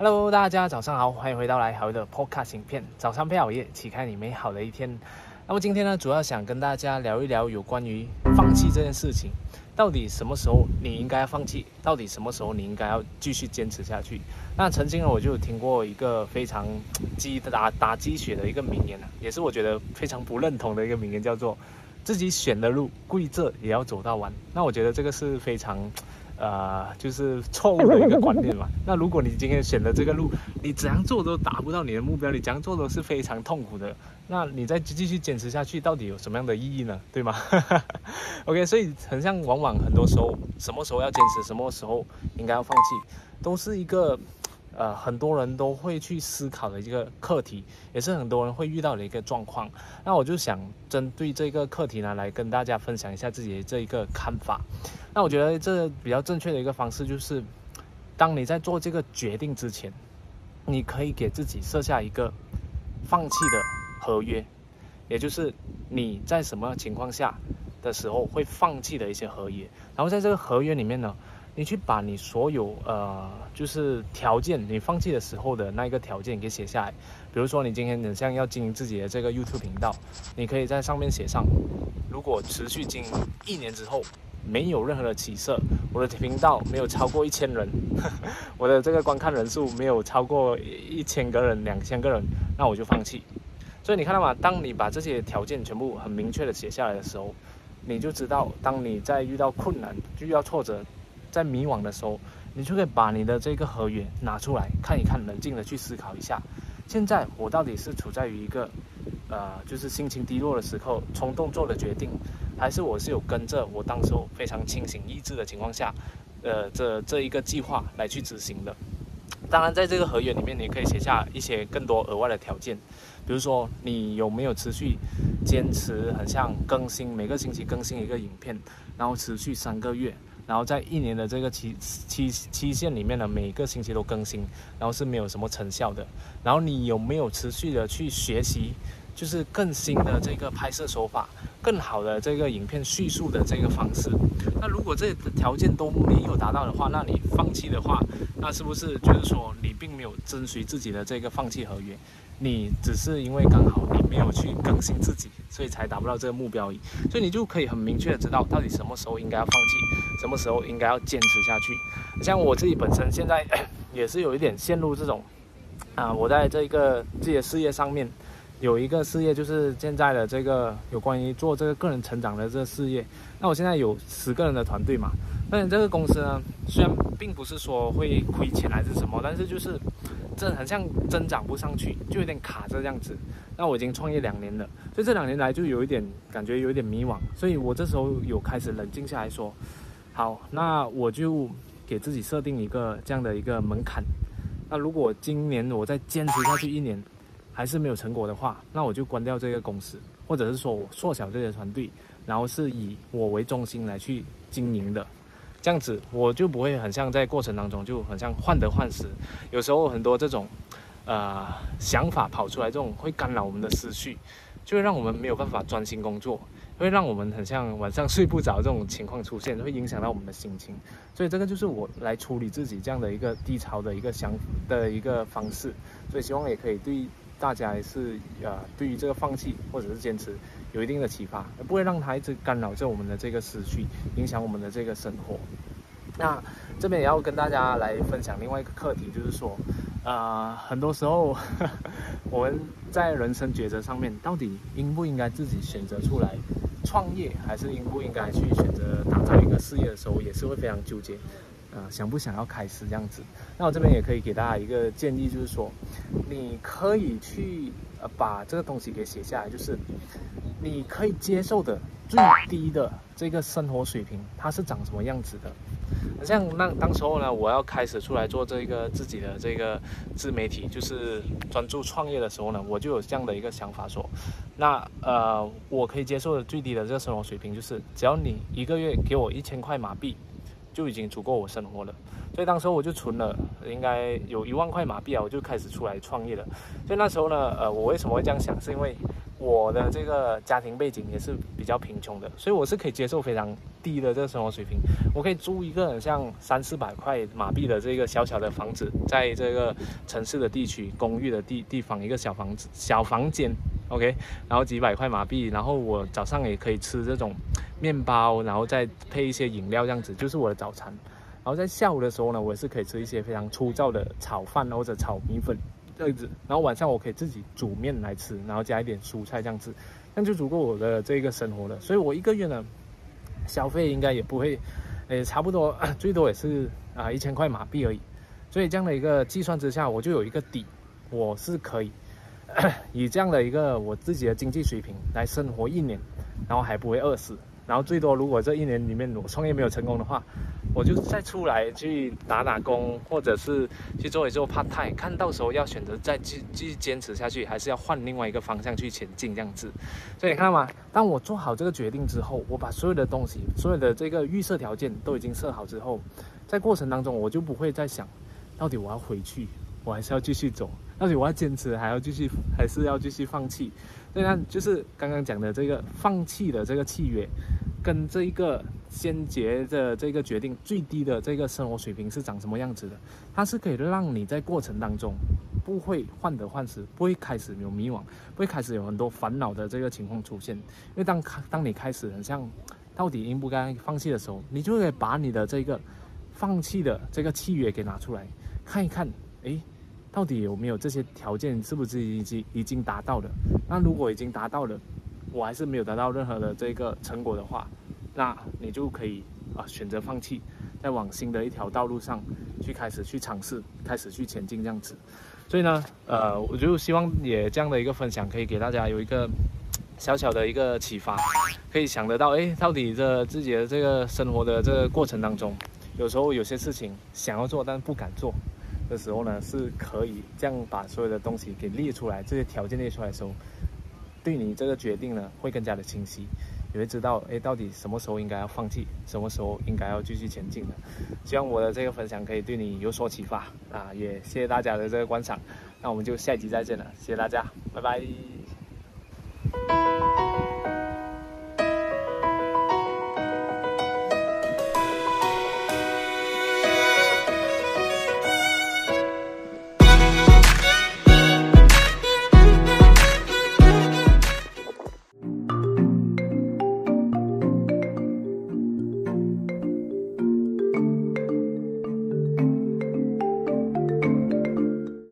Hello，大家早上好，欢迎回到来好的 Podcast 影片。早上配好夜，启开你美好的一天。那么今天呢，主要想跟大家聊一聊有关于放弃这件事情，到底什么时候你应该要放弃？到底什么时候你应该要继续坚持下去？那曾经呢，我就听过一个非常鸡打打鸡血的一个名言啊，也是我觉得非常不认同的一个名言，叫做“自己选的路，跪着也要走到完”。那我觉得这个是非常。呃，就是错误的一个观念嘛。那如果你今天选的这个路，你怎样做都达不到你的目标，你怎样做都是非常痛苦的。那你再继续坚持下去，到底有什么样的意义呢？对吗？OK，所以很像，往往很多时候，什么时候要坚持，什么时候应该要放弃，都是一个。呃，很多人都会去思考的一个课题，也是很多人会遇到的一个状况。那我就想针对这个课题呢，来跟大家分享一下自己的这一个看法。那我觉得这比较正确的一个方式就是，当你在做这个决定之前，你可以给自己设下一个放弃的合约，也就是你在什么情况下的时候会放弃的一些合约。然后在这个合约里面呢。你去把你所有呃，就是条件，你放弃的时候的那一个条件给写下来。比如说，你今天你像要经营自己的这个 YouTube 频道，你可以在上面写上：如果持续经营一年之后没有任何的起色，我的频道没有超过一千人，我的这个观看人数没有超过一千个人、两千个人，那我就放弃。所以你看到吗？当你把这些条件全部很明确的写下来的时候，你就知道，当你在遇到困难、遇到挫折。在迷惘的时候，你就可以把你的这个合约拿出来看一看，冷静的去思考一下，现在我到底是处在于一个，呃，就是心情低落的时候冲动做的决定，还是我是有跟着我当时非常清醒意志的情况下，呃，这这一个计划来去执行的。当然，在这个合约里面，你可以写下一些更多额外的条件，比如说你有没有持续坚持，很像更新每个星期更新一个影片，然后持续三个月。然后在一年的这个期期期限里面呢，每个星期都更新，然后是没有什么成效的。然后你有没有持续的去学习，就是更新的这个拍摄手法，更好的这个影片叙述的这个方式？那如果这条件都没有达到的话，那你放弃的话，那是不是就是说你并没有遵循自己的这个放弃合约？你只是因为刚好你没有去更新自己，所以才达不到这个目标而已。所以你就可以很明确的知道，到底什么时候应该要放弃，什么时候应该要坚持下去。像我自己本身现在 也是有一点陷入这种，啊，我在这个自己的事业上面有一个事业，就是现在的这个有关于做这个个人成长的这个事业。那我现在有十个人的团队嘛，那你这个公司呢，虽然并不是说会亏钱还是什么，但是就是。这很像增长不上去，就有点卡这样子。那我已经创业两年了，所以这两年来就有一点感觉有一点迷惘。所以我这时候有开始冷静下来说，好，那我就给自己设定一个这样的一个门槛。那如果今年我再坚持下去一年，还是没有成果的话，那我就关掉这个公司，或者是说我缩小这些团队，然后是以我为中心来去经营的。这样子我就不会很像在过程当中就很像患得患失，有时候很多这种，呃想法跑出来，这种会干扰我们的思绪，就会让我们没有办法专心工作，会让我们很像晚上睡不着这种情况出现，会影响到我们的心情。所以这个就是我来处理自己这样的一个低潮的一个想的一个方式。所以希望也可以对大家也是呃对于这个放弃或者是坚持。有一定的启发，不会让它一直干扰着我们的这个思绪，影响我们的这个生活。那这边也要跟大家来分享另外一个课题，就是说，呃，很多时候我们在人生抉择上面，到底应不应该自己选择出来创业，还是应不应该去选择打造一个事业的时候，也是会非常纠结。想不想要开始这样子？那我这边也可以给大家一个建议，就是说，你可以去呃把这个东西给写下来，就是你可以接受的最低的这个生活水平，它是长什么样子的？像那当时候呢，我要开始出来做这个自己的这个自媒体，就是专注创业的时候呢，我就有这样的一个想法，说，那呃，我可以接受的最低的这个生活水平，就是只要你一个月给我一千块马币。就已经足够我生活了，所以当时我就存了应该有一万块马币啊，我就开始出来创业了。所以那时候呢，呃，我为什么会这样想？是因为我的这个家庭背景也是比较贫穷的，所以我是可以接受非常低的这个生活水平。我可以租一个很像三四百块马币的这个小小的房子，在这个城市的地区公寓的地地方一个小房子小房间，OK，然后几百块马币，然后我早上也可以吃这种面包，然后再配一些饮料，这样子就是我的早餐。然后在下午的时候呢，我也是可以吃一些非常粗糙的炒饭或者炒米粉。这样子，然后晚上我可以自己煮面来吃，然后加一点蔬菜这样子，那就足够我的这个生活了。所以我一个月呢，消费应该也不会，诶，差不多最多也是啊一千块马币而已。所以这样的一个计算之下，我就有一个底，我是可以 以这样的一个我自己的经济水平来生活一年，然后还不会饿死。然后最多，如果这一年里面我创业没有成功的话，我就再出来去打打工，或者是去做一做 part time，看到时候要选择再继继续坚持下去，还是要换另外一个方向去前进这样子。所以你看嘛，当我做好这个决定之后，我把所有的东西、所有的这个预设条件都已经设好之后，在过程当中我就不会再想，到底我要回去，我还是要继续走，到底我要坚持，还要继续，还是要继续放弃。所以呢，就是刚刚讲的这个放弃的这个契约。跟这一个先决的这个决定最低的这个生活水平是长什么样子的？它是可以让你在过程当中不会患得患失，不会开始有迷惘，不会开始有很多烦恼的这个情况出现。因为当当你开始很像到底应不该放弃的时候，你就会把你的这个放弃的这个契约给拿出来看一看，诶，到底有没有这些条件是不是已经已经达到了？那如果已经达到了，我还是没有得到任何的这个成果的话，那你就可以啊选择放弃，再往新的一条道路上去开始去尝试，开始去前进这样子。所以呢，呃，我就希望也这样的一个分享可以给大家有一个小小的一个启发，可以想得到，哎，到底这自己的这个生活的这个过程当中，有时候有些事情想要做但不敢做的时候呢，是可以这样把所有的东西给列出来，这些条件列出来的时候。对你这个决定呢，会更加的清晰，你会知道，哎，到底什么时候应该要放弃，什么时候应该要继续前进的。希望我的这个分享可以对你有所启发啊！也谢谢大家的这个观赏，那我们就下集再见了，谢谢大家，拜拜。